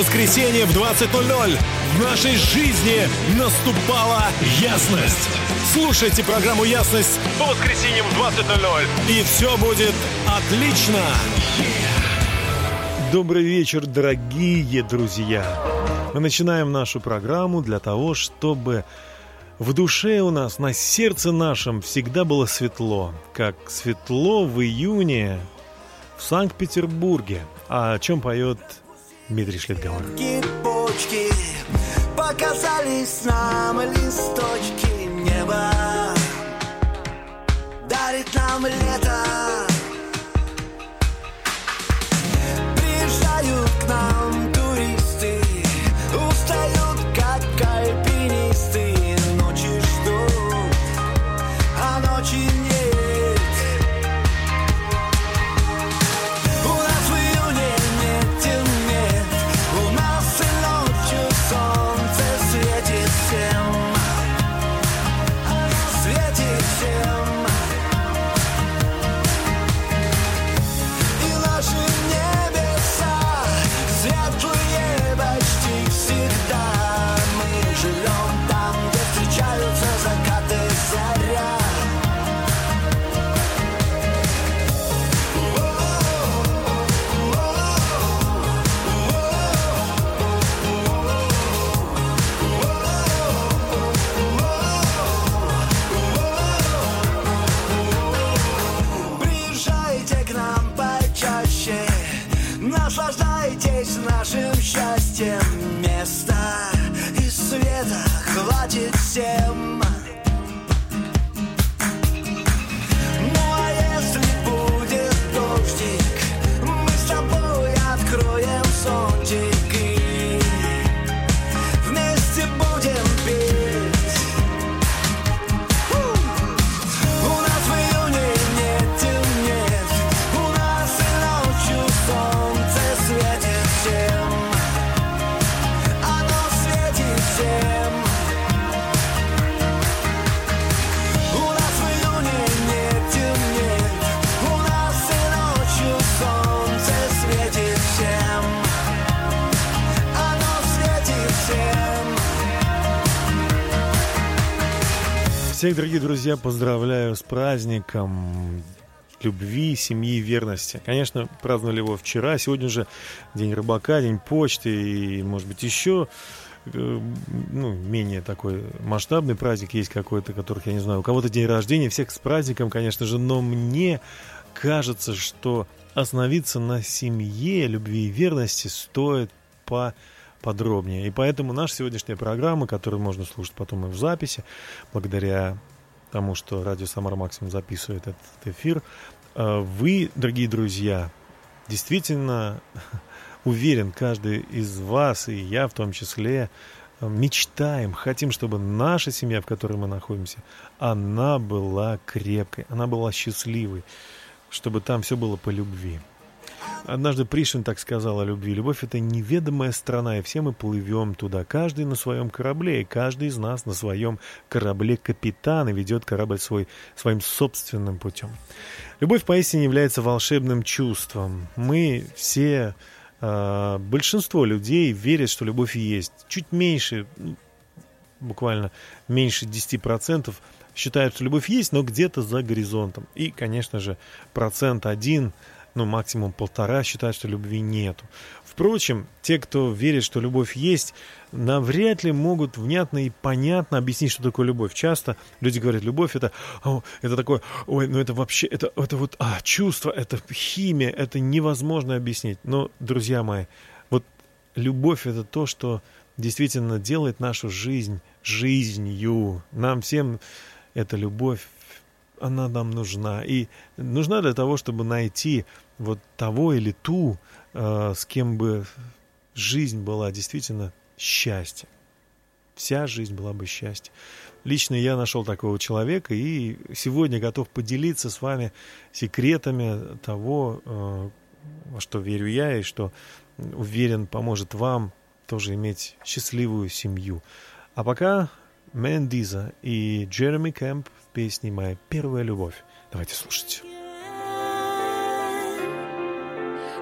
воскресенье в 20.00 в нашей жизни наступала ясность. Слушайте программу «Ясность» по воскресеньям в 20.00 и все будет отлично. Добрый вечер, дорогие друзья. Мы начинаем нашу программу для того, чтобы в душе у нас, на сердце нашем всегда было светло, как светло в июне в Санкт-Петербурге. А о чем поет Дмитрий Шлетгауэр? почки Показались нам листочки неба Дарит нам лето Приезжают к нам счастьем Места и света хватит всем Всех, дорогие друзья, поздравляю с праздником любви, семьи, верности. Конечно, праздновали его вчера, сегодня же День рыбака, День почты и, может быть, еще э, ну, менее такой масштабный праздник есть какой-то, которых я не знаю. У кого-то день рождения, всех с праздником, конечно же, но мне кажется, что остановиться на семье, любви и верности стоит по подробнее. И поэтому наша сегодняшняя программа, которую можно слушать потом и в записи, благодаря тому, что радио Самара Максимум записывает этот эфир, э, вы, дорогие друзья, действительно уверен, каждый из вас, и я в том числе, э, мечтаем, хотим, чтобы наша семья, в которой мы находимся, она была крепкой, она была счастливой, чтобы там все было по любви. Однажды Пришвин так сказал о любви. Любовь — это неведомая страна, и все мы плывем туда. Каждый на своем корабле, и каждый из нас на своем корабле капитан и ведет корабль свой, своим собственным путем. Любовь поистине является волшебным чувством. Мы все, э, большинство людей верят, что любовь есть. Чуть меньше, ну, буквально меньше 10% считают, что любовь есть, но где-то за горизонтом. И, конечно же, процент один – ну, максимум полтора считают, что любви нету. Впрочем, те, кто верит, что любовь есть, навряд ли могут внятно и понятно объяснить, что такое любовь. Часто люди говорят, любовь это, о, это такое, ой, ну это вообще, это, это вот а, чувство, это химия, это невозможно объяснить. Но, друзья мои, вот любовь это то, что действительно делает нашу жизнь жизнью. Нам всем эта любовь она нам нужна. И нужна для того, чтобы найти вот того или ту, э, с кем бы жизнь была действительно счастье. Вся жизнь была бы счастье. Лично я нашел такого человека и сегодня готов поделиться с вами секретами того, э, во что верю я и что уверен поможет вам тоже иметь счастливую семью. А пока Мэндиза и Джереми Кэмп в песне «Моя первая любовь». Давайте слушать.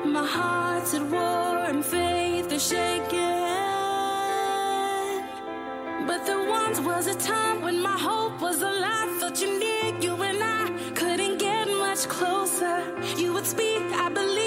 My heart's at war and faith is shaken. But there once was a time when my hope was alive. Thought you near you and I couldn't get much closer. You would speak, I believe.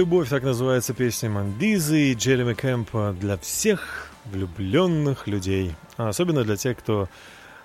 Любовь, так называется песня Мандизы и Джереми Кэмпа для всех влюбленных людей. А особенно для тех, кто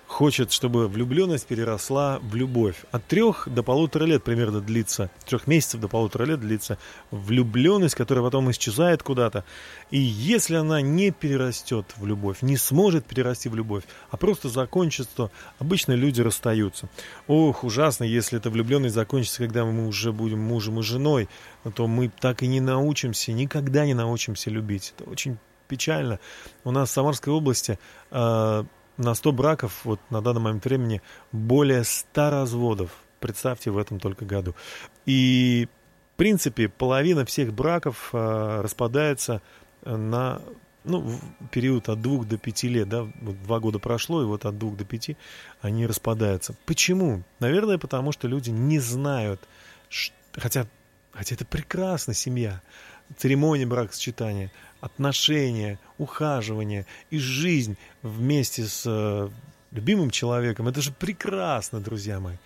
хочет, чтобы влюбленность переросла в любовь. От трех до полутора лет примерно длится, трех месяцев до полутора лет длится влюбленность, которая потом исчезает куда-то. И если она не перерастет в любовь, не сможет перерасти в любовь, а просто закончится, то обычно люди расстаются. Ох, ужасно, если эта влюбленность закончится, когда мы уже будем мужем и женой, то мы так и не научимся, никогда не научимся любить. Это очень печально. У нас в Самарской области э, на 100 браков вот на данный момент времени более 100 разводов. Представьте, в этом только году. И, в принципе, половина всех браков э, распадается на ну, в период от двух до пяти лет, да, вот два года прошло, и вот от двух до пяти они распадаются. Почему? Наверное, потому что люди не знают, ш- хотя, хотя это прекрасно, семья, церемония бракосочетания, отношения, ухаживание и жизнь вместе с э, любимым человеком, это же прекрасно, друзья мои.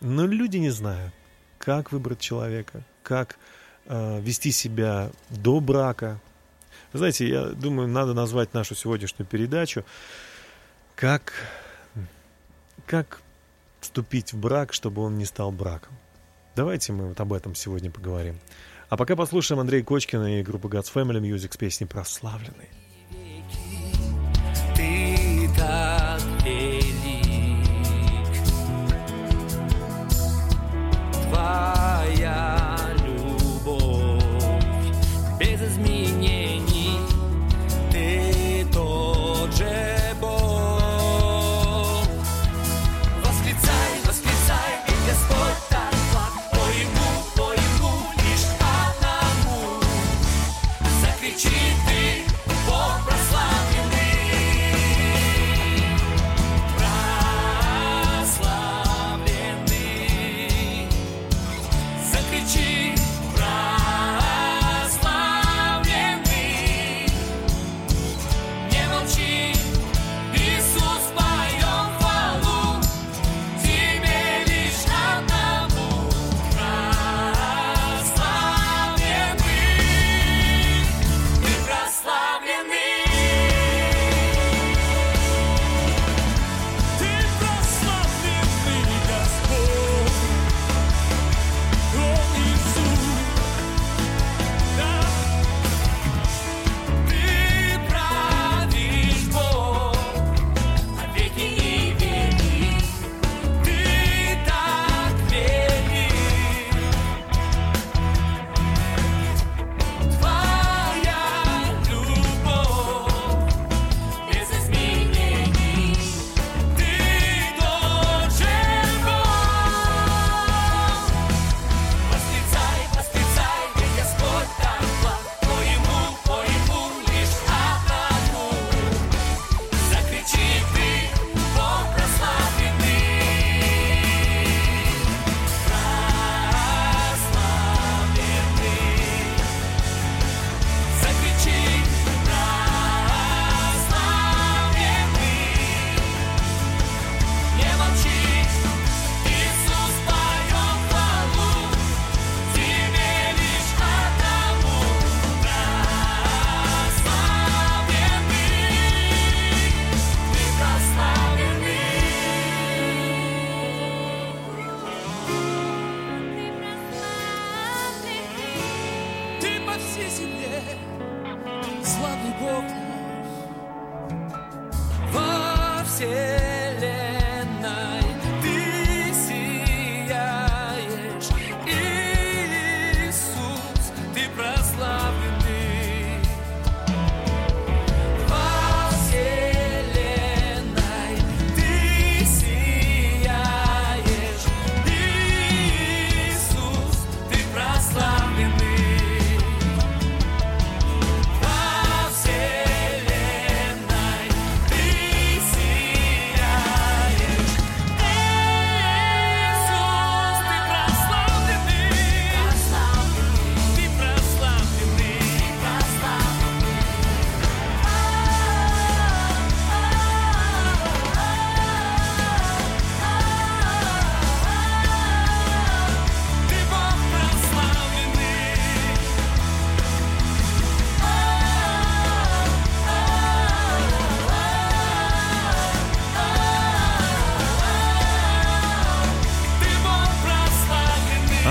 Но люди не знают, как выбрать человека, как э, вести себя до брака, вы знаете, я думаю, надо назвать нашу сегодняшнюю передачу как, как вступить в брак, чтобы он не стал браком. Давайте мы вот об этом сегодня поговорим. А пока послушаем Андрея Кочкина и группы God's Family Music с песней «Прославленный». Ты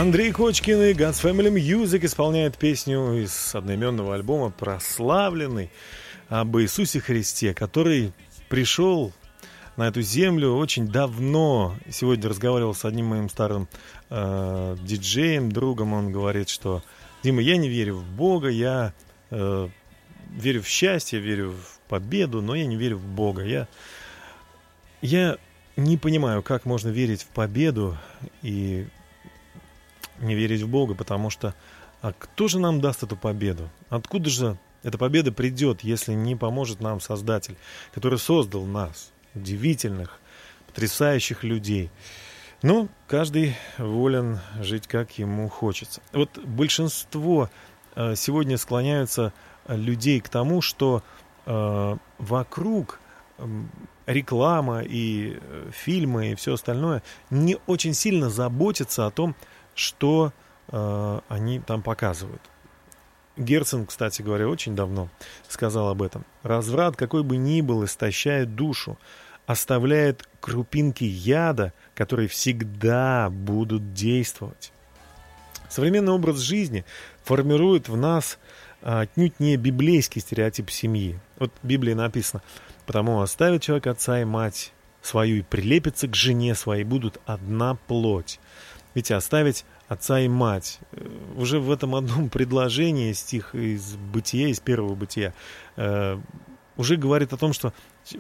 Андрей Кочкин и God's Family Music исполняют песню из одноименного альбома «Прославленный» об Иисусе Христе, который пришел на эту землю очень давно. Сегодня разговаривал с одним моим старым э, диджеем, другом. Он говорит, что Дима, я не верю в Бога, я э, верю в счастье, верю в победу, но я не верю в Бога. Я, я не понимаю, как можно верить в победу и не верить в Бога, потому что а кто же нам даст эту победу? Откуда же эта победа придет, если не поможет нам Создатель, который создал нас, удивительных, потрясающих людей? Ну, каждый волен жить, как ему хочется. Вот большинство э, сегодня склоняются э, людей к тому, что э, вокруг реклама и фильмы и все остальное не очень сильно заботятся о том, что э, они там показывают. Герцен, кстати говоря, очень давно сказал об этом. Разврат, какой бы ни был, истощает душу, оставляет крупинки яда, которые всегда будут действовать. Современный образ жизни формирует в нас а, отнюдь не библейский стереотип семьи. Вот в Библии написано, потому оставит человек отца и мать свою и прилепится к жене своей, будут одна плоть. Ведь оставить отца и мать. Э, Уже в этом одном предложении стих из бытия, из первого бытия, э, уже говорит о том, что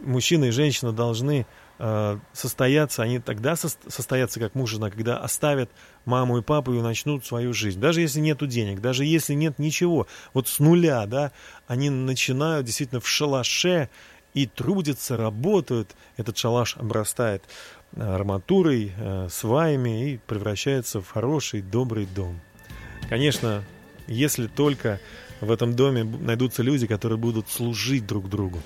мужчина и женщина должны э, состояться, они тогда сос- состоятся как муж и жена, когда оставят маму и папу и начнут свою жизнь. Даже если нету денег, даже если нет ничего, вот с нуля, да, они начинают действительно в шалаше и трудятся, работают. Этот шалаш обрастает арматурой, э, сваями и превращается в хороший, добрый дом. Конечно, если только в этом доме найдутся люди, которые будут служить друг другу.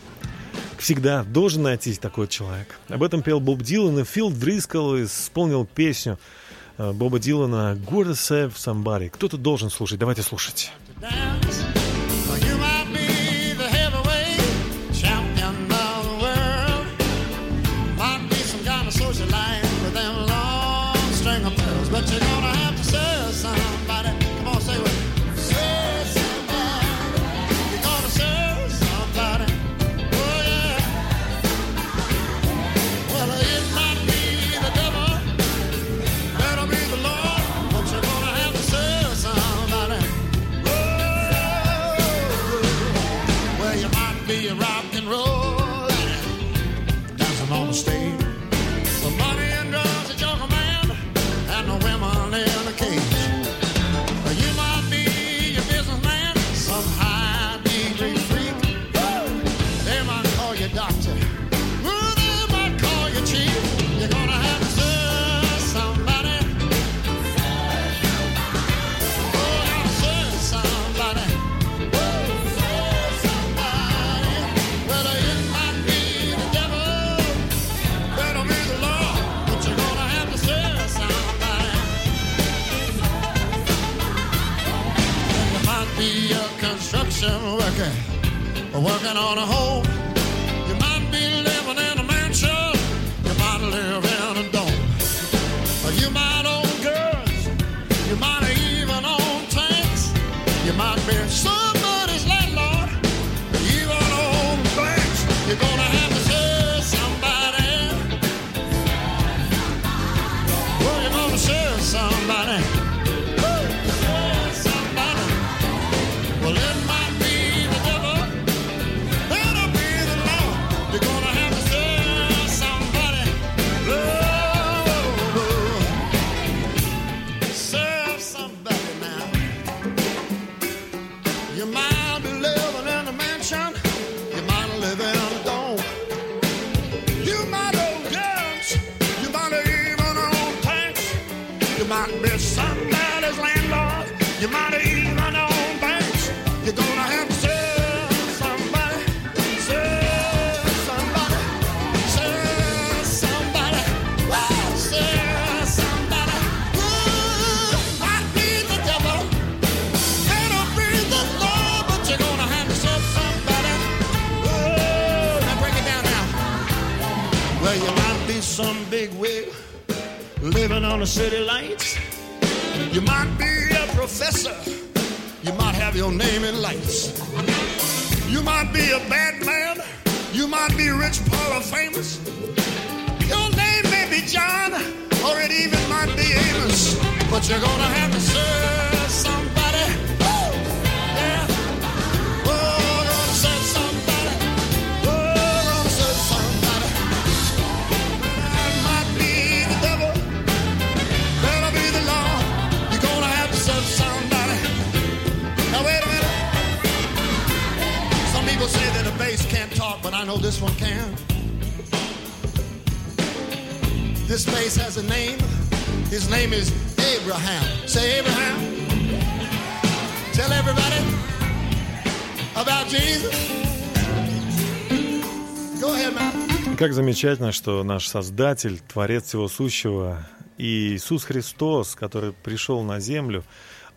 Всегда должен найтись такой человек. Об этом пел Боб Дилан, и Фил Дрискл исполнил песню э, Боба Дилана «Gotta Save Somebody». Кто-то должен слушать. Давайте слушать. Construction worker, working on a home. Замечательно, что наш Создатель, Творец всего сущего, и Иисус Христос, который пришел на землю,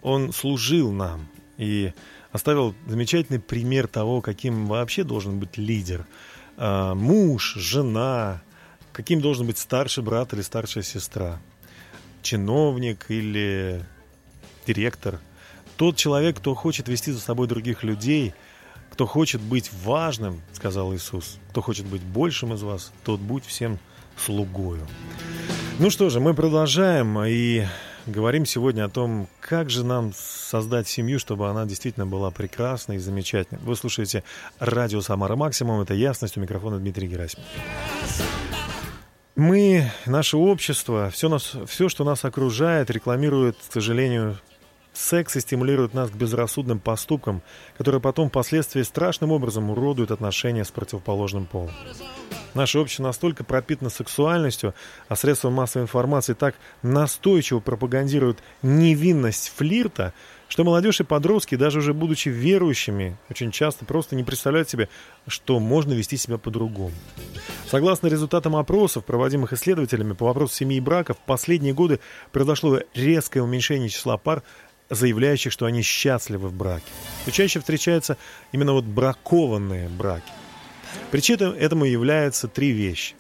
Он служил нам и оставил замечательный пример того, каким вообще должен быть лидер. А, Муж, жена, каким должен быть старший брат или старшая сестра, чиновник или директор. Тот человек, кто хочет вести за собой других людей, кто хочет быть важным, сказал Иисус, кто хочет быть большим из вас, тот будь всем слугою. Ну что же, мы продолжаем и говорим сегодня о том, как же нам создать семью, чтобы она действительно была прекрасной и замечательной. Вы слушаете радио «Самара Максимум», это «Ясность», у микрофона Дмитрий Герасимов. Мы, наше общество, все, нас, все, что нас окружает, рекламирует, к сожалению, секс и стимулирует нас к безрассудным поступкам, которые потом впоследствии страшным образом уродуют отношения с противоположным полом. Наше общество настолько пропитано сексуальностью, а средства массовой информации так настойчиво пропагандируют невинность флирта, что молодежь и подростки, даже уже будучи верующими, очень часто просто не представляют себе, что можно вести себя по-другому. Согласно результатам опросов, проводимых исследователями по вопросу семьи и брака, в последние годы произошло резкое уменьшение числа пар, заявляющих, что они счастливы в браке. Все чаще встречаются именно вот бракованные браки. Причиной этому являются три вещи.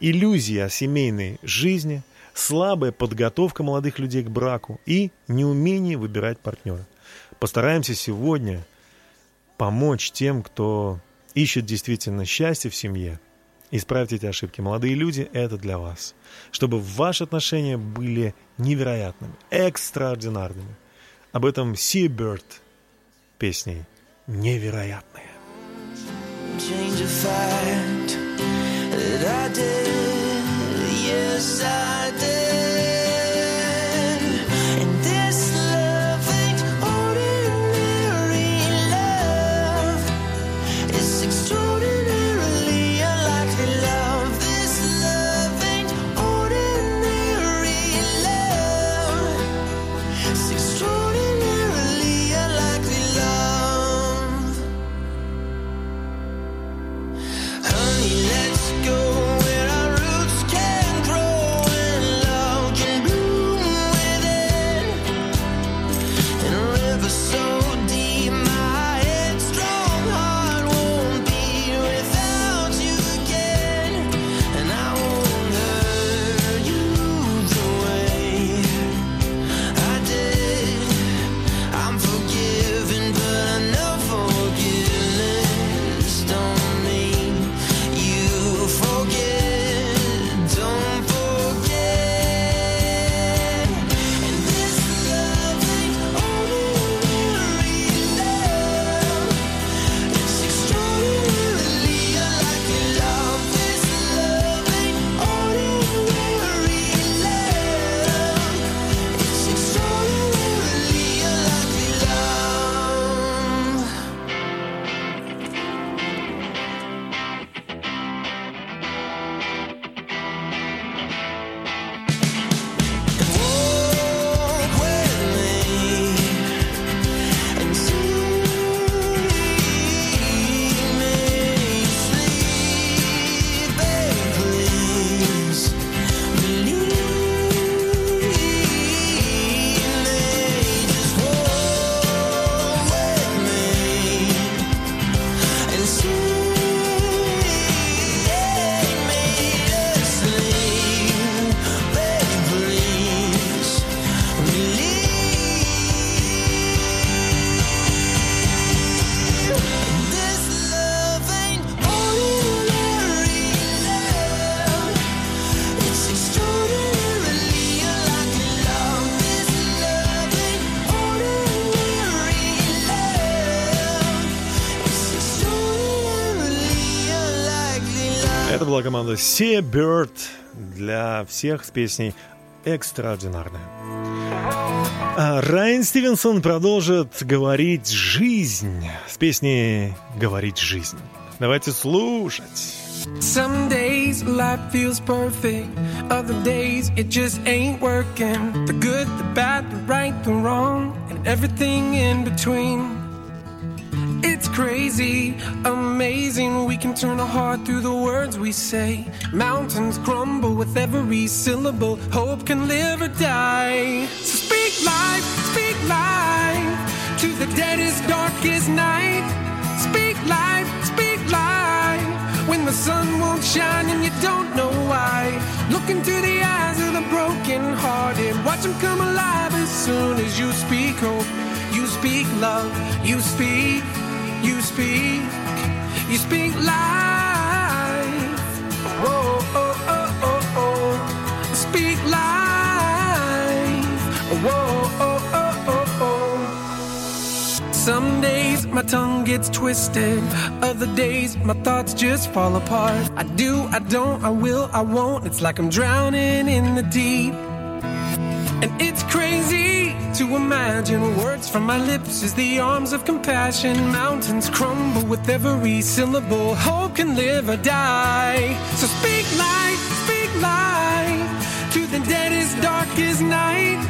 Иллюзия о семейной жизни, слабая подготовка молодых людей к браку и неумение выбирать партнера. Постараемся сегодня помочь тем, кто ищет действительно счастье в семье, исправить эти ошибки. Молодые люди, это для вас. Чтобы ваши отношения были невероятными, экстраординарными. Об этом Seabird песней «Невероятные». change a fact that I did. Команда Seabird для всех с песней «Экстраординарная». А Райан Стивенсон продолжит говорить жизнь с песней «Говорить жизнь». Давайте слушать. Some days life feels perfect, other days it just ain't working. The good, the bad, the right, the wrong, and everything in between. Crazy, amazing. We can turn a heart through the words we say. Mountains crumble with every syllable. Hope can live or die. So speak life, speak life to the deadest, darkest night. Speak life, speak life when the sun won't shine and you don't know why. Look into the eyes of the broken hearted. Watch them come alive as soon as you speak hope. You speak love, you speak, you speak, you speak life. Whoa, oh, oh, oh, oh. Speak life. Whoa, oh, oh, oh, oh. Some days my tongue gets twisted, other days my thoughts just fall apart. I do, I don't, I will, I won't. It's like I'm drowning in the deep. And it's crazy to imagine words from my lips as the arms of compassion. Mountains crumble with every syllable. Hope can live or die. So speak light, speak light to the deadest, darkest night.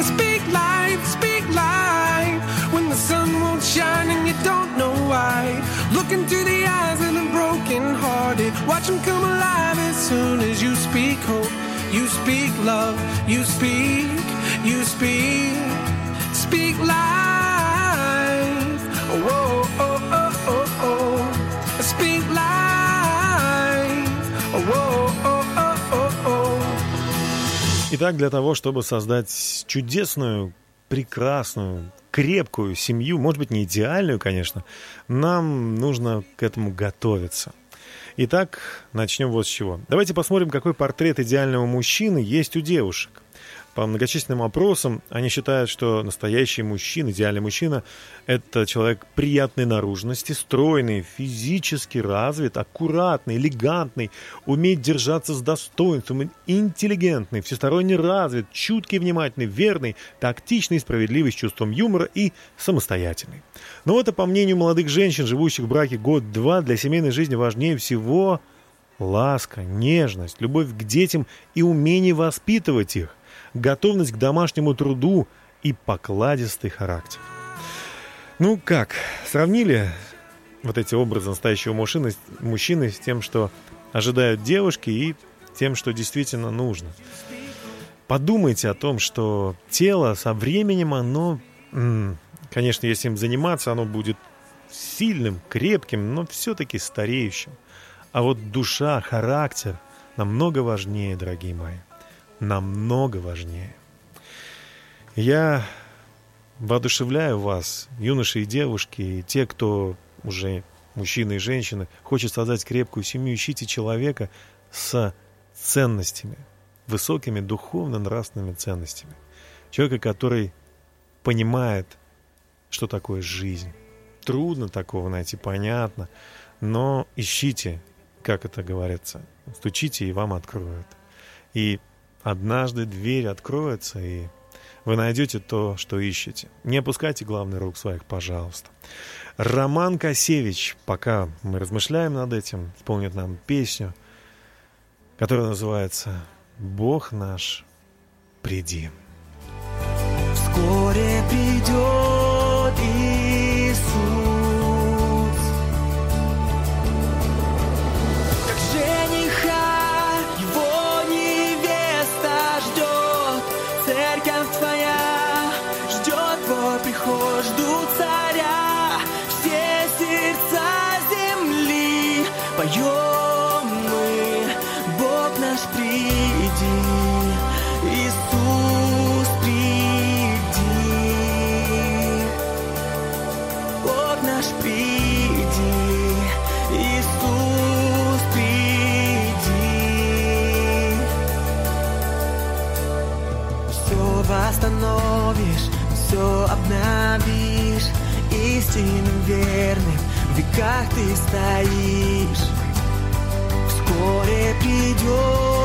Speak light, speak light when the sun won't shine and you don't know why. Look into the eyes of the broken hearted. Watch them come alive as soon as you speak hope. You speak love, you speak, you speak, speak life. Whoa, oh, oh, oh, oh. Speak life. Whoa, oh, oh, oh, oh. Итак, для того, чтобы создать чудесную, прекрасную, крепкую семью, может быть, не идеальную, конечно, нам нужно к этому готовиться. Итак, начнем вот с чего. Давайте посмотрим, какой портрет идеального мужчины есть у девушек. По многочисленным опросам они считают, что настоящий мужчина, идеальный мужчина – это человек приятной наружности, стройный, физически развит, аккуратный, элегантный, умеет держаться с достоинством, интеллигентный, всесторонне развит, чуткий, внимательный, верный, тактичный, справедливый, с чувством юмора и самостоятельный. Но это, по мнению молодых женщин, живущих в браке год-два, для семейной жизни важнее всего ласка, нежность, любовь к детям и умение воспитывать их – готовность к домашнему труду и покладистый характер. Ну как, сравнили вот эти образы настоящего мужчины, мужчины с тем, что ожидают девушки и тем, что действительно нужно. Подумайте о том, что тело со временем, оно, конечно, если им заниматься, оно будет сильным, крепким, но все-таки стареющим. А вот душа, характер намного важнее, дорогие мои намного важнее. Я воодушевляю вас, юноши и девушки, и те, кто уже мужчины и женщины, хочет создать крепкую семью, ищите человека с ценностями, высокими духовно-нравственными ценностями. Человека, который понимает, что такое жизнь. Трудно такого найти, понятно, но ищите, как это говорится, стучите, и вам откроют. И Однажды дверь откроется, и вы найдете то, что ищете. Не опускайте главный рук своих, пожалуйста. Роман Косевич, пока мы размышляем над этим, исполнит нам песню, которая называется «Бог наш, приди». Вскоре придет обновишь, истинным верным в веках ты стоишь. Вскоре придет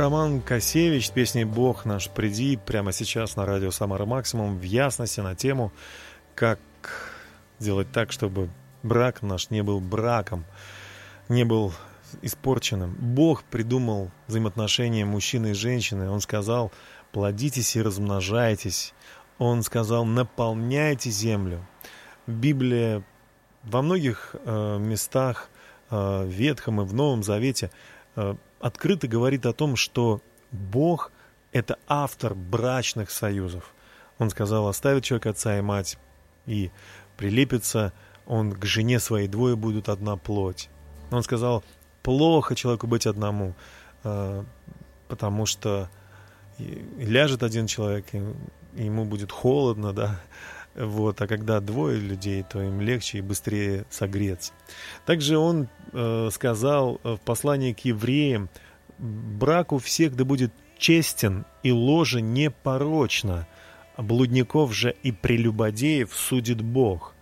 Роман Косевич с песней «Бог наш, приди» прямо сейчас на радио «Самара Максимум» в ясности на тему, как сделать так, чтобы брак наш не был браком, не был испорченным. Бог придумал взаимоотношения мужчины и женщины. Он сказал, плодитесь и размножайтесь. Он сказал, наполняйте землю. Библия во многих э, местах э, в Ветхом и в Новом Завете э, открыто говорит о том, что Бог — это автор брачных союзов. Он сказал, оставит человек отца и мать и прилепится он к жене своей, двое будут одна плоть. Он сказал, плохо человеку быть одному, э, потому что ляжет один человек, и ему будет холодно, да, вот, а когда двое людей, то им легче и быстрее согреться. Также он э, сказал э, в послании к евреям, брак у всех да будет честен и ложе непорочно, блудников же и прелюбодеев судит Бог.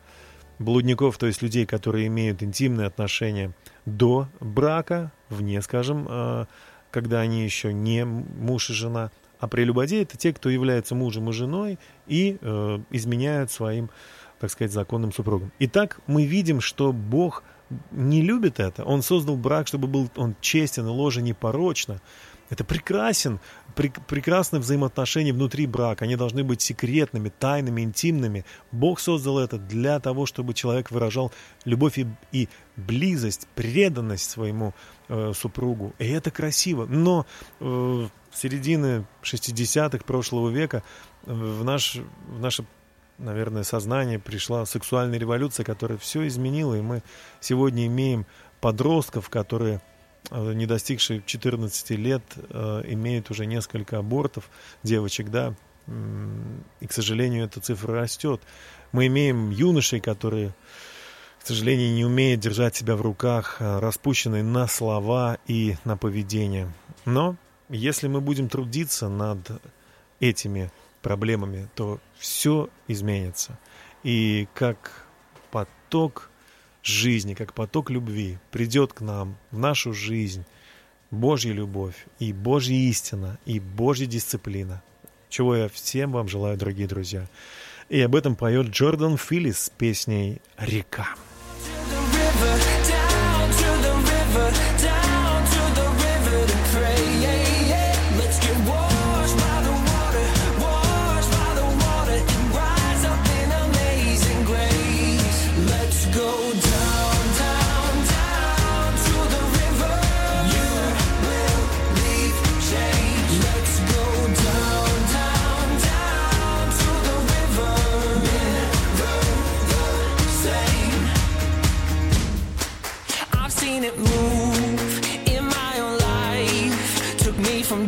Блудников, то есть людей, которые имеют интимные отношения до брака, вне, скажем, э, когда они еще не муж и жена, а прелюбодеи это те, кто является мужем и женой и э, изменяют своим, так сказать, законным супругам. Итак, мы видим, что Бог не любит это. Он создал брак, чтобы был он честен ложе непорочно. Это прекрасен, прек- прекрасные взаимоотношения внутри брака. Они должны быть секретными, тайными, интимными. Бог создал это для того, чтобы человек выражал любовь и, и близость, преданность своему э, супругу. И это красиво. Но э, середины 60-х прошлого века э, в, наш, в наше наверное, сознание пришла сексуальная революция, которая все изменила, и мы сегодня имеем подростков, которые, не достигшие 14 лет, э, имеют уже несколько абортов, девочек, да, и, к сожалению, эта цифра растет. Мы имеем юношей, которые, к сожалению, не умеют держать себя в руках, э, распущенные на слова и на поведение. Но если мы будем трудиться над этими проблемами, то все изменится. И как поток жизни, как поток любви придет к нам в нашу жизнь Божья любовь и Божья истина и Божья дисциплина. Чего я всем вам желаю, дорогие друзья. И об этом поет Джордан Филлис с песней «Река».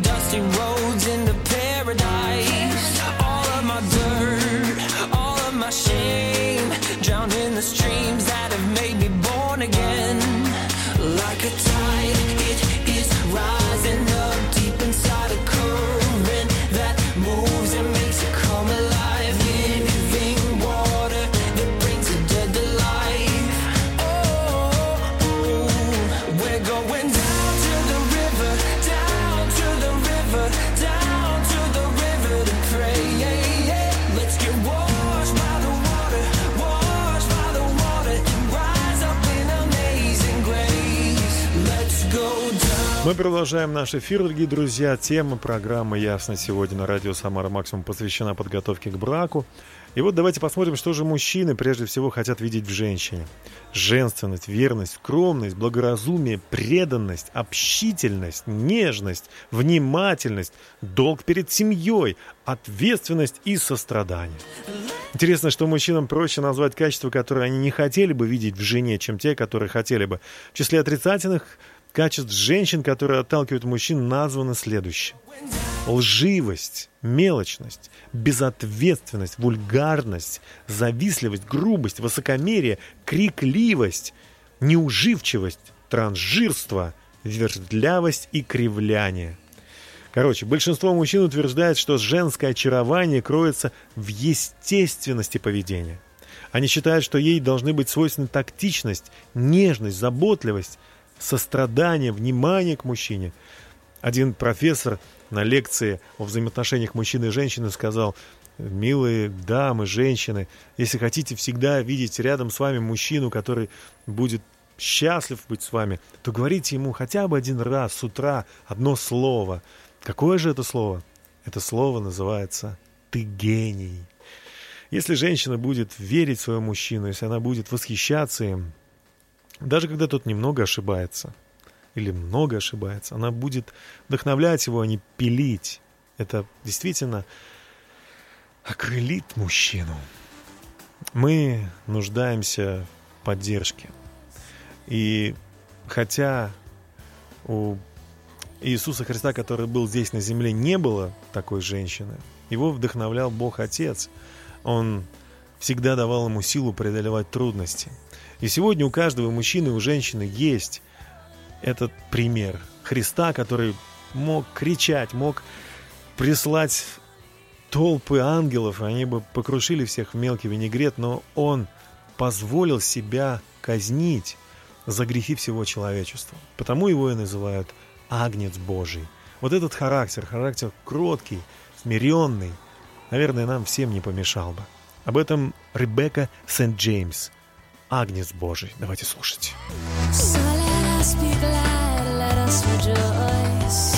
dusty roads paradise. All of my dirt, all of my shame, drowned in the streams that have made me born again. Мы продолжаем наш эфир, дорогие друзья. Тема программы «Ясно» сегодня на радио «Самара Максимум» посвящена подготовке к браку. И вот давайте посмотрим, что же мужчины прежде всего хотят видеть в женщине. Женственность, верность, скромность, благоразумие, преданность, общительность, нежность, внимательность, долг перед семьей, ответственность и сострадание. Интересно, что мужчинам проще назвать качества, которые они не хотели бы видеть в жене, чем те, которые хотели бы. В числе отрицательных качеств женщин, которые отталкивают мужчин, названы следующие. Лживость, мелочность, безответственность, вульгарность, завистливость, грубость, высокомерие, крикливость, неуживчивость, транжирство, вертлявость и кривляние. Короче, большинство мужчин утверждает, что женское очарование кроется в естественности поведения. Они считают, что ей должны быть свойственны тактичность, нежность, заботливость, сострадание, внимание к мужчине. Один профессор на лекции о взаимоотношениях мужчины и женщины сказал, милые дамы, женщины, если хотите всегда видеть рядом с вами мужчину, который будет счастлив быть с вами, то говорите ему хотя бы один раз с утра одно слово. Какое же это слово? Это слово называется «ты гений». Если женщина будет верить в своего мужчину, если она будет восхищаться им, даже когда тот немного ошибается или много ошибается, она будет вдохновлять его, а не пилить. Это действительно окрылит мужчину. Мы нуждаемся в поддержке. И хотя у Иисуса Христа, который был здесь на земле, не было такой женщины, его вдохновлял Бог Отец. Он всегда давал ему силу преодолевать трудности. И сегодня у каждого мужчины у женщины есть этот пример Христа, который мог кричать, мог прислать толпы ангелов, они бы покрушили всех в мелкий винегрет, но он позволил себя казнить за грехи всего человечества. Потому его и называют Агнец Божий. Вот этот характер, характер кроткий, смиренный, наверное, нам всем не помешал бы. Об этом Ребекка Сент-Джеймс, Агнец Божий. Давайте слушать. So let us be glad, let us rejoice,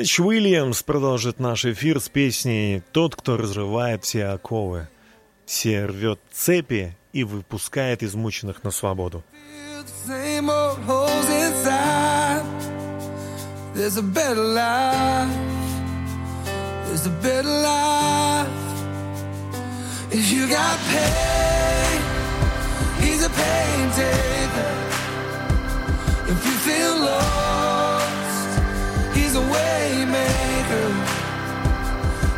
Зэч Уильямс продолжит наш эфир с песней «Тот, кто разрывает все оковы, все рвет цепи и выпускает измученных на свободу». If you feel lost, he's a way maker.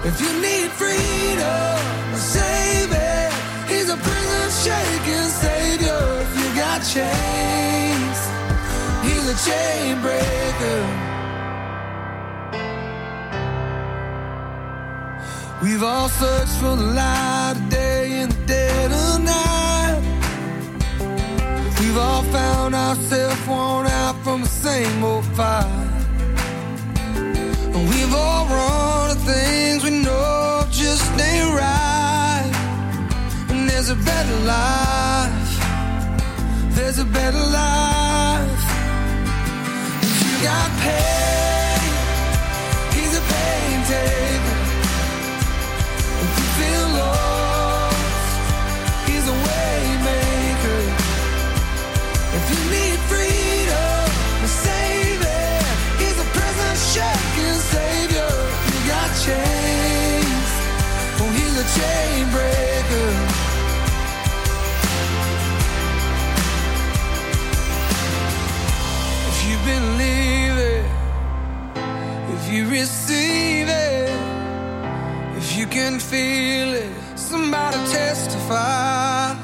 If you need freedom, a saving, he's a prison shaking savior. If you got chains. He's a chain breaker. We've all searched for the light of day in the dead of night. We've all found ourselves worn out from the same old fight. All things we know just ain't right. And there's a better life. There's a better life. If you got pain, he's a pain taker. If you feel lost, receive it, if you can feel it, somebody testify.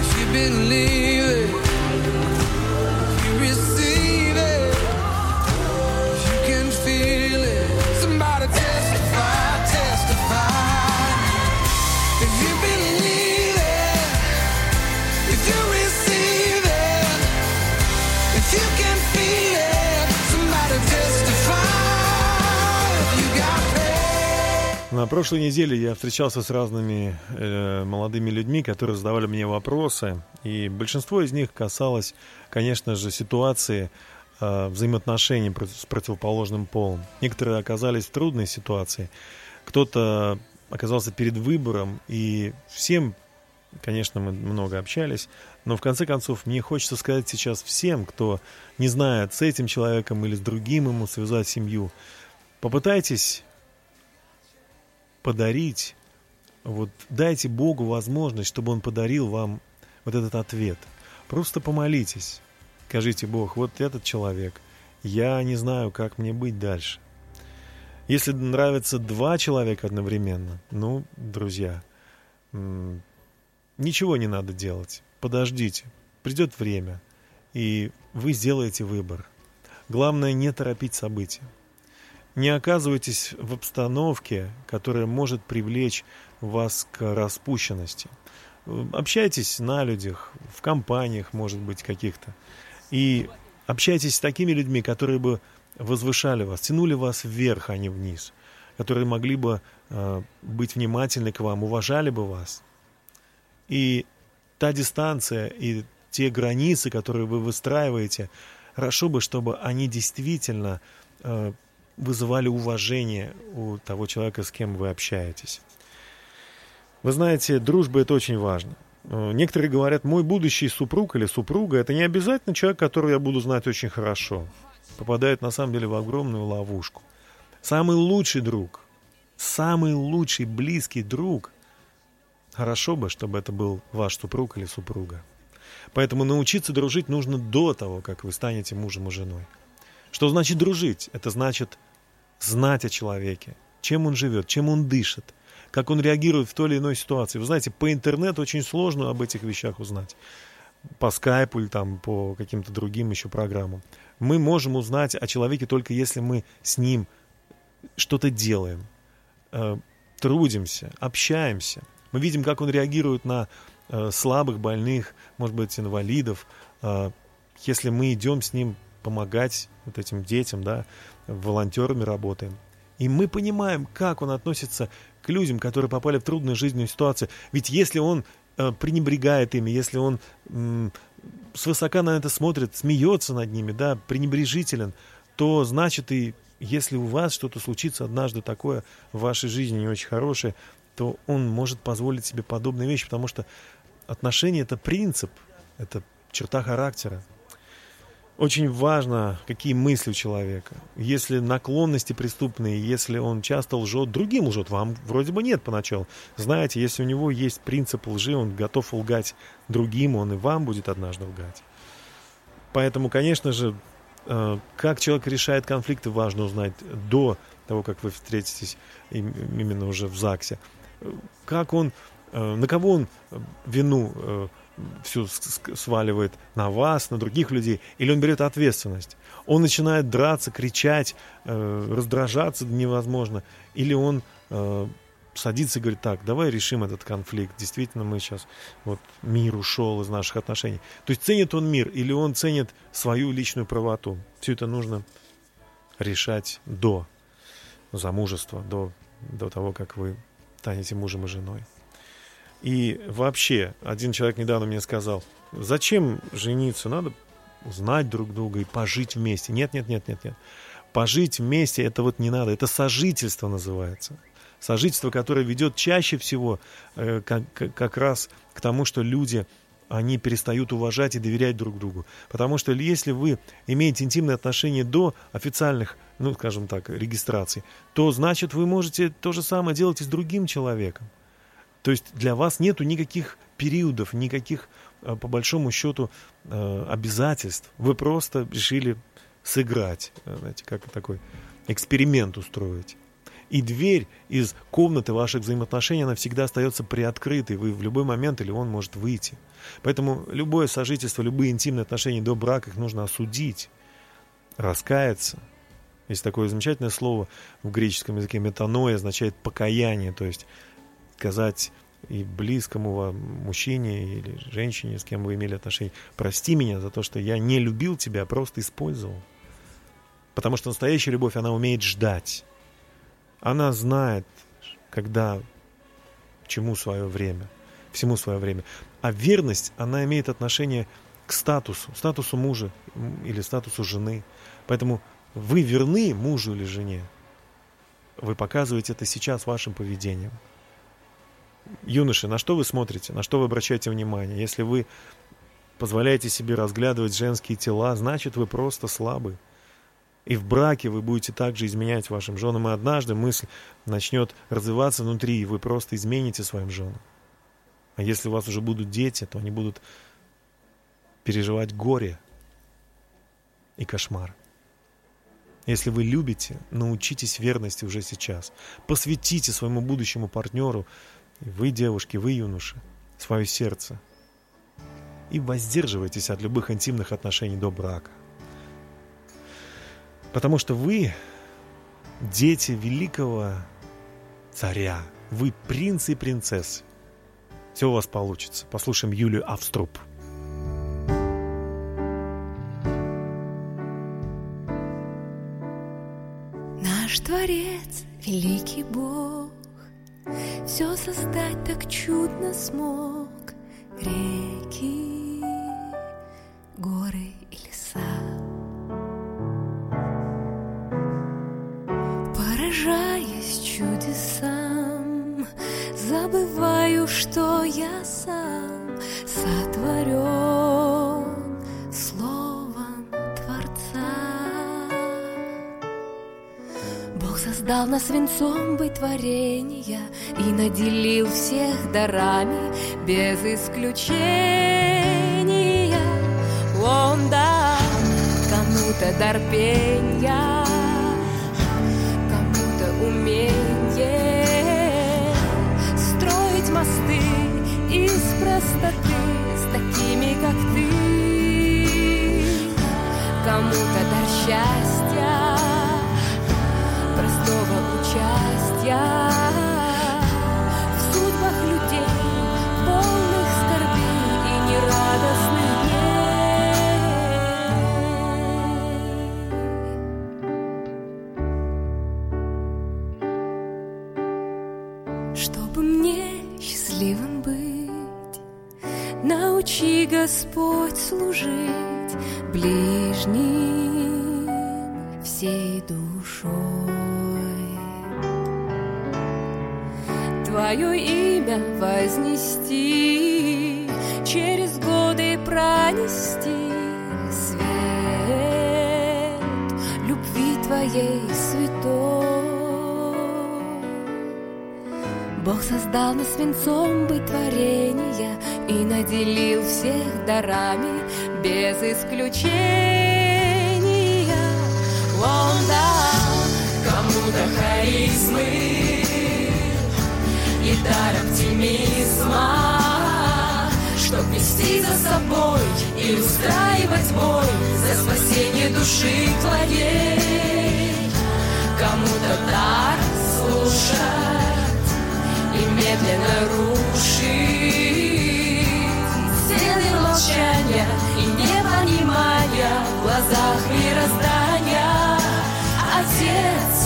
If you believe it, На прошлой неделе я встречался с разными э, молодыми людьми, которые задавали мне вопросы, и большинство из них касалось, конечно же, ситуации э, взаимоотношений с противоположным полом. Некоторые оказались в трудной ситуации, кто-то оказался перед выбором, и всем, конечно, мы много общались, но в конце концов мне хочется сказать сейчас всем, кто не знает, с этим человеком или с другим ему связать семью, попытайтесь подарить, вот дайте Богу возможность, чтобы Он подарил вам вот этот ответ. Просто помолитесь. Скажите, Бог, вот этот человек, я не знаю, как мне быть дальше. Если нравится два человека одновременно, ну, друзья, ничего не надо делать. Подождите, придет время, и вы сделаете выбор. Главное не торопить события. Не оказывайтесь в обстановке, которая может привлечь вас к распущенности. Общайтесь на людях, в компаниях, может быть, каких-то. И общайтесь с такими людьми, которые бы возвышали вас, тянули вас вверх, а не вниз, которые могли бы э, быть внимательны к вам, уважали бы вас. И та дистанция и те границы, которые вы выстраиваете, хорошо бы, чтобы они действительно э, вызывали уважение у того человека, с кем вы общаетесь. Вы знаете, дружба это очень важно. Э, Некоторые говорят, мой будущий супруг или супруга это не обязательно человек, которого я буду знать очень хорошо. Попадает на самом деле в огромную ловушку. Самый лучший друг, самый лучший близкий друг, хорошо бы, чтобы это был ваш супруг или супруга. Поэтому научиться дружить нужно до того, как вы станете мужем и женой. Что значит дружить? Это значит знать о человеке, чем он живет, чем он дышит, как он реагирует в той или иной ситуации. Вы знаете, по интернету очень сложно об этих вещах узнать. По скайпу или там по каким-то другим еще программам. Мы можем узнать о человеке только если мы с ним что-то делаем, э, трудимся, общаемся. Мы видим, как он реагирует на э, слабых, больных, может быть, инвалидов. Э, если мы идем с ним помогать вот этим детям, да, волонтерами работаем. И мы понимаем, как он относится к людям, которые попали в трудную жизненную ситуацию. Ведь если он э, пренебрегает ими, если он м, свысока на это смотрит, смеется над ними, да, пренебрежителен, то значит и если у вас что-то случится однажды такое в вашей жизни не очень хорошее, то он может позволить себе подобные вещи, потому что отношения это принцип, это черта характера. Очень важно, какие мысли у человека. Если наклонности преступные, если он часто лжет, другим лжет, вам вроде бы нет поначалу. Знаете, если у него есть принцип лжи, он готов лгать другим, он и вам будет однажды лгать. Поэтому, конечно же, э, как человек решает конфликты, важно узнать до того, как вы встретитесь им- именно уже в ЗАГСе. Как он э, на кого он э, вину с- сваливает? На вас, на других людей? Или он берет ответственность? Он начинает драться, кричать, э, раздражаться невозможно? Или он э, садится и говорит, так, давай решим этот конфликт. Действительно, мы сейчас, вот мир ушел из наших отношений. То есть ценит он мир или он ценит свою личную правоту? Все это нужно решать до замужества, до, до того, как вы станете мужем и женой. И вообще, один человек недавно мне сказал, зачем жениться? Надо узнать друг друга и пожить вместе. Нет, нет, нет, нет, нет. Пожить вместе, это вот не надо, это сожительство называется. Сожительство, которое ведет чаще всего э, как, как- раз к тому, что люди, они перестают уважать и доверять друг другу. Потому что если вы имеете интимные отношения до официальных, ну, скажем так, регистраций, то значит вы можете то же самое делать и с другим человеком. То есть для вас нету никаких периодов, никаких, э, по большому счету, э, обязательств. Вы просто решили сыграть, э, знаете, как такой эксперимент устроить. И дверь из комнаты ваших взаимоотношений, она всегда остается приоткрытой. Вы в любой момент или он может выйти. Поэтому любое сожительство, любые интимные отношения до брака, их нужно осудить, раскаяться. Есть такое замечательное слово в греческом языке метаноя, означает покаяние, то есть сказать и близкому вам мужчине или женщине, с кем вы имели отношения, прости меня за то, что я не любил тебя, а просто использовал. Потому что настоящая любовь, она умеет ждать. Она знает, когда, чему свое время, всему свое время. А верность, она имеет отношение к статусу, статусу мужа или статусу жены. Поэтому вы верны мужу или жене. Вы показываете это сейчас вашим поведением. Юноши, на что вы смотрите, на что вы обращаете внимание? Если вы позволяете себе разглядывать женские тела, значит вы просто слабы. И в браке вы будете также изменять вашим женам. И однажды мысль начнет развиваться внутри, и вы просто измените своим женам. А если у вас уже будут дети, то они будут переживать горе и кошмар. Если вы любите, научитесь верности уже сейчас. Посвятите своему будущему партнеру, вы, девушки, вы, юноши, свое сердце. И воздерживайтесь от любых интимных отношений до брака. Потому что вы дети великого царя. Вы принцы и принцессы. Все у вас получится. Послушаем Юлию Авструб. Наш Творец, великий Бог, все создать так чудно смог. Реки, горы Создал нас свинцом быть творения И наделил всех дарами без исключения. Он дал кому-то дар пения Кому-то умение Строить мосты из простоты С такими, как ты. Кому-то дар счастья простого участия в судьбах людей, полных скорбей и нерадостных. Чтобы мне счастливым быть, научи Господь служить ближним всей душой. Твое имя вознести, через годы пронести свет любви Твоей святой. Бог создал нас свинцом быть творения И наделил всех дарами без исключения Он дал кому-то харизмы дар оптимизма вести за собой и устраивать бой за спасение души твоей. Кому-то дар слушать и медленно рушить стены молчания и непонимания в глазах мироздания. Отец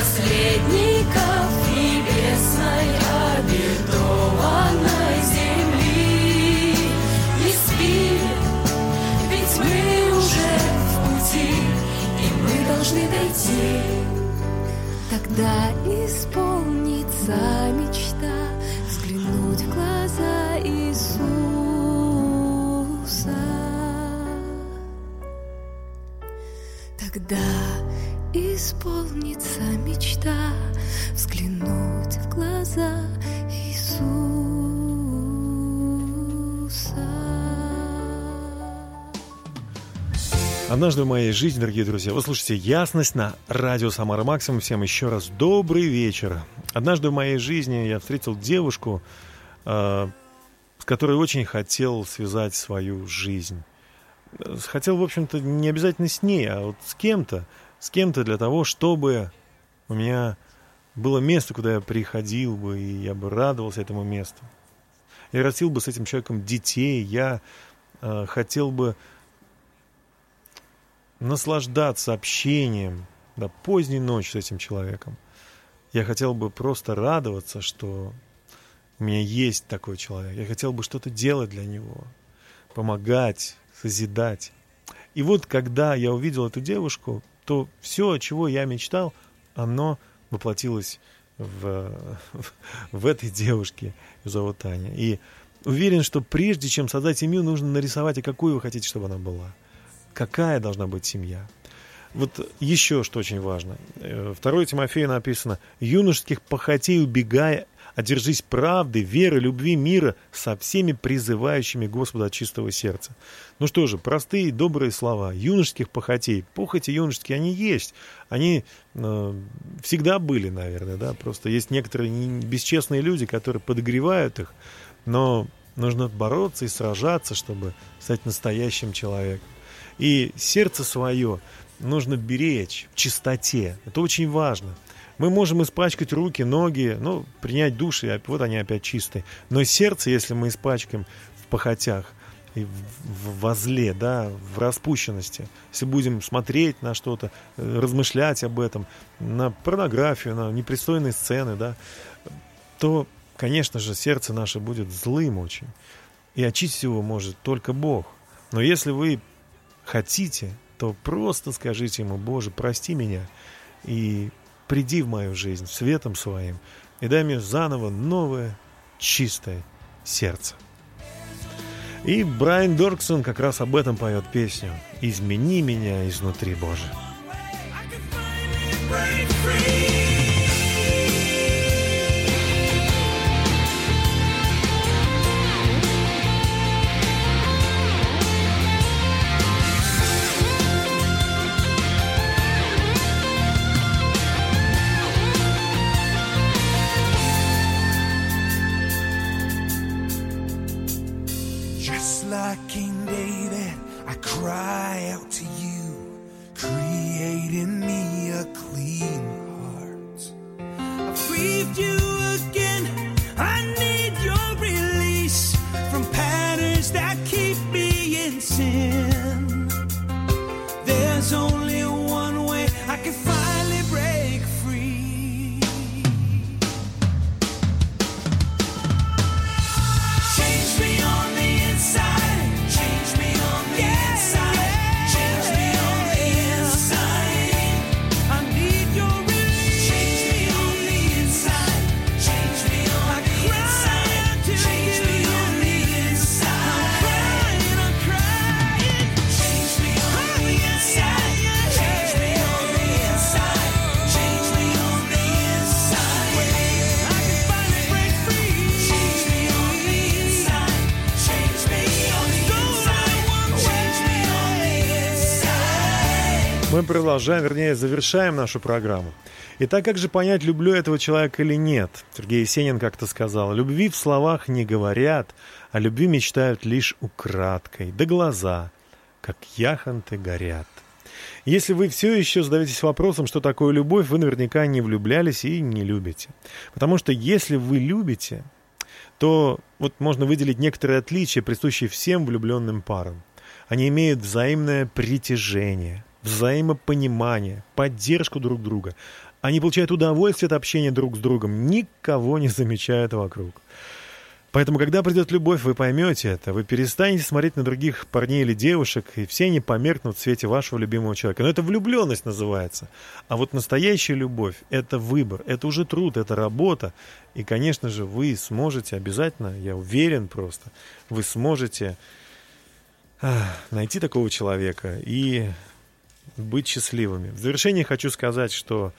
наследников небесной обетованной земли. Не спи, ведь мы уже в пути, и мы должны дойти. Тогда исполнится мечта взглянуть в глаза Иисуса. Тогда исполнится Однажды в моей жизни, дорогие друзья, вы слушаете «Ясность» на радио «Самара Максимум». Всем еще раз добрый вечер. Однажды в моей жизни я встретил девушку, э, с которой очень хотел связать свою жизнь. Хотел, в общем-то, не обязательно с ней, а вот с кем-то. С кем-то для того, чтобы у меня было место, куда я приходил бы, и я бы радовался этому месту. Я растил бы с этим человеком детей, я э, хотел бы наслаждаться общением, да, поздней ночью с этим человеком. Я хотел бы просто радоваться, что у меня есть такой человек. Я хотел бы что-то делать для него, помогать, созидать. И вот когда я увидел эту девушку, то все, чего я мечтал, оно воплотилось в, в, в этой девушке, ее зовут Таня. И уверен, что прежде чем создать семью, нужно нарисовать, а какую вы хотите, чтобы она была. Какая должна быть семья. Вот еще что очень важно. Э, Второе Тимофею написано «Юношеских похотей убегая, одержись правды, веры, любви, мира со всеми призывающими Господа от чистого сердца». Ну что же, простые, добрые слова. Юношеских похотей. Похоти юношеские, они есть. Они э, всегда были, наверное, да. Просто есть некоторые не- бесчестные люди, которые подогревают их. Но нужно бороться и сражаться, чтобы стать настоящим человеком. И сердце свое нужно беречь в чистоте. Это очень важно. Мы можем испачкать руки, ноги, ну, принять душ, и вот они опять чистые. Но сердце, если мы испачкаем в похотях, и в, возле, да, в распущенности, если будем смотреть на что-то, э, размышлять об этом, на порнографию, на непристойные сцены, да, то, конечно же, сердце наше будет злым очень. И очистить его может только Бог. Но если вы хотите, то просто скажите ему, Боже, прости меня и приди в мою жизнь светом своим и дай мне заново новое чистое сердце. И Брайан Дорксон как раз об этом поет песню «Измени меня изнутри, Боже». Just Продолжаем, вернее, завершаем нашу программу. Итак, как же понять, люблю этого человека или нет? Сергей Есенин как-то сказал, любви в словах не говорят, а любви мечтают лишь украдкой, да глаза, как яхонты горят. Если вы все еще задаетесь вопросом, что такое любовь, вы наверняка не влюблялись и не любите. Потому что если вы любите, то вот можно выделить некоторые отличия, присущие всем влюбленным парам. Они имеют взаимное притяжение – взаимопонимание, поддержку друг друга. Они получают удовольствие от общения друг с другом, никого не замечают вокруг. Поэтому, когда придет любовь, вы поймете это. Вы перестанете смотреть на других парней или девушек, и все они померкнут в свете вашего любимого человека. Но это влюбленность называется. А вот настоящая любовь – это выбор, это уже труд, это работа. И, конечно же, вы сможете обязательно, я уверен просто, вы сможете найти такого человека и быть счастливыми. В завершение хочу сказать, что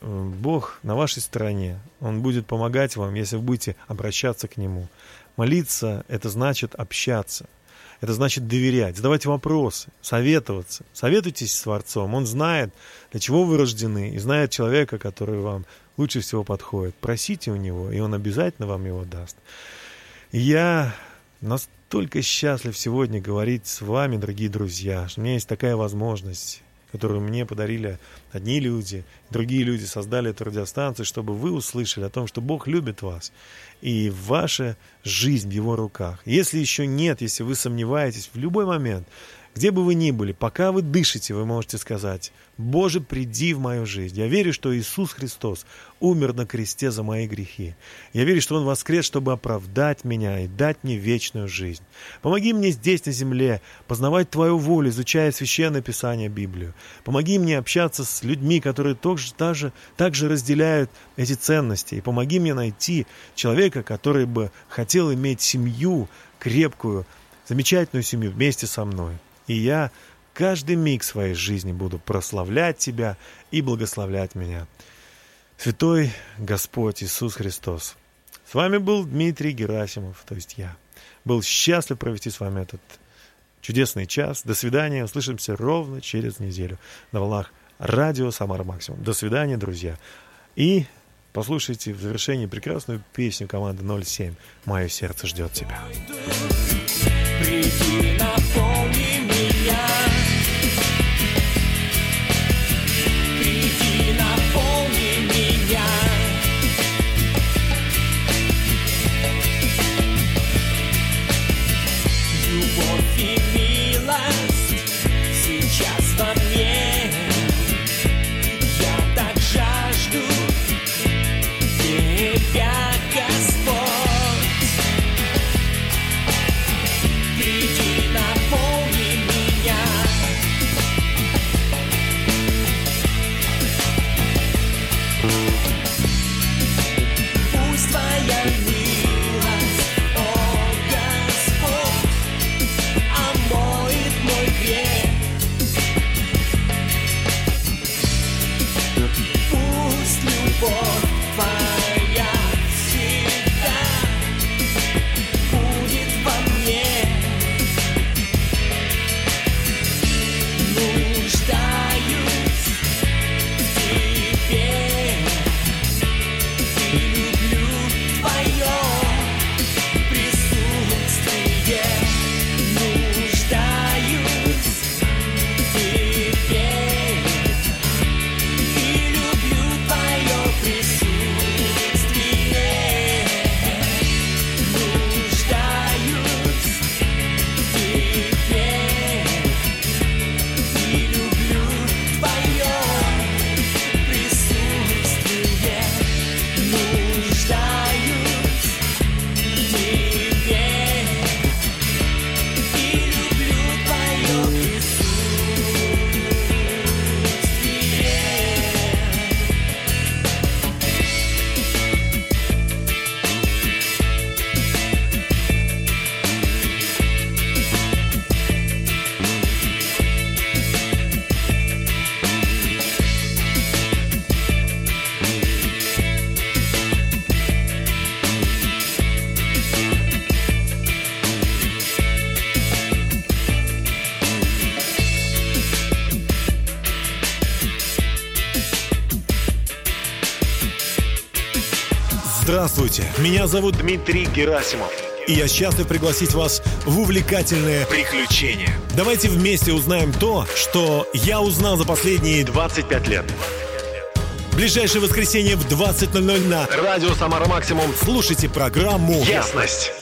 э, Бог на вашей стороне. Он будет помогать вам, если вы будете обращаться к Нему. Молиться – это значит общаться. Это значит доверять, задавать вопросы, советоваться. Советуйтесь с Творцом. Он знает, для чего вы рождены, и знает человека, который вам лучше всего подходит. Просите у Него, и Он обязательно вам его даст. я настолько счастлив сегодня говорить с вами, дорогие друзья, что у меня есть такая возможность, которую мне подарили одни люди, другие люди создали эту радиостанцию, чтобы вы услышали о том, что Бог любит вас, и ваша жизнь в Его руках. Если еще нет, если вы сомневаетесь, в любой момент где бы вы ни были, пока вы дышите, вы можете сказать, «Боже, приди в мою жизнь». Я верю, что Иисус Христос умер на кресте за мои грехи. Я верю, что Он воскрес, чтобы оправдать меня и дать мне вечную жизнь. Помоги мне здесь, на земле, познавать Твою волю, изучая Священное Писание, Библию. Помоги мне общаться с людьми, которые также, также, также разделяют эти ценности. И помоги мне найти человека, который бы хотел иметь семью крепкую, замечательную семью вместе со мной. И я каждый миг своей жизни буду прославлять Тебя и благословлять меня. Святой Господь Иисус Христос. С вами был Дмитрий Герасимов, то есть я. Был счастлив провести с вами этот чудесный час. До свидания. Услышимся ровно через неделю на волнах радио Самара Максимум. До свидания, друзья. И послушайте в завершении прекрасную песню команды 07 «Мое сердце ждет тебя». Меня зовут Дмитрий Герасимов. И я счастлив пригласить вас в увлекательное приключение. Давайте вместе узнаем то, что я узнал за последние 25 лет. Ближайшее воскресенье в 20.00 на Радио Самара Максимум слушайте программу «Ясность».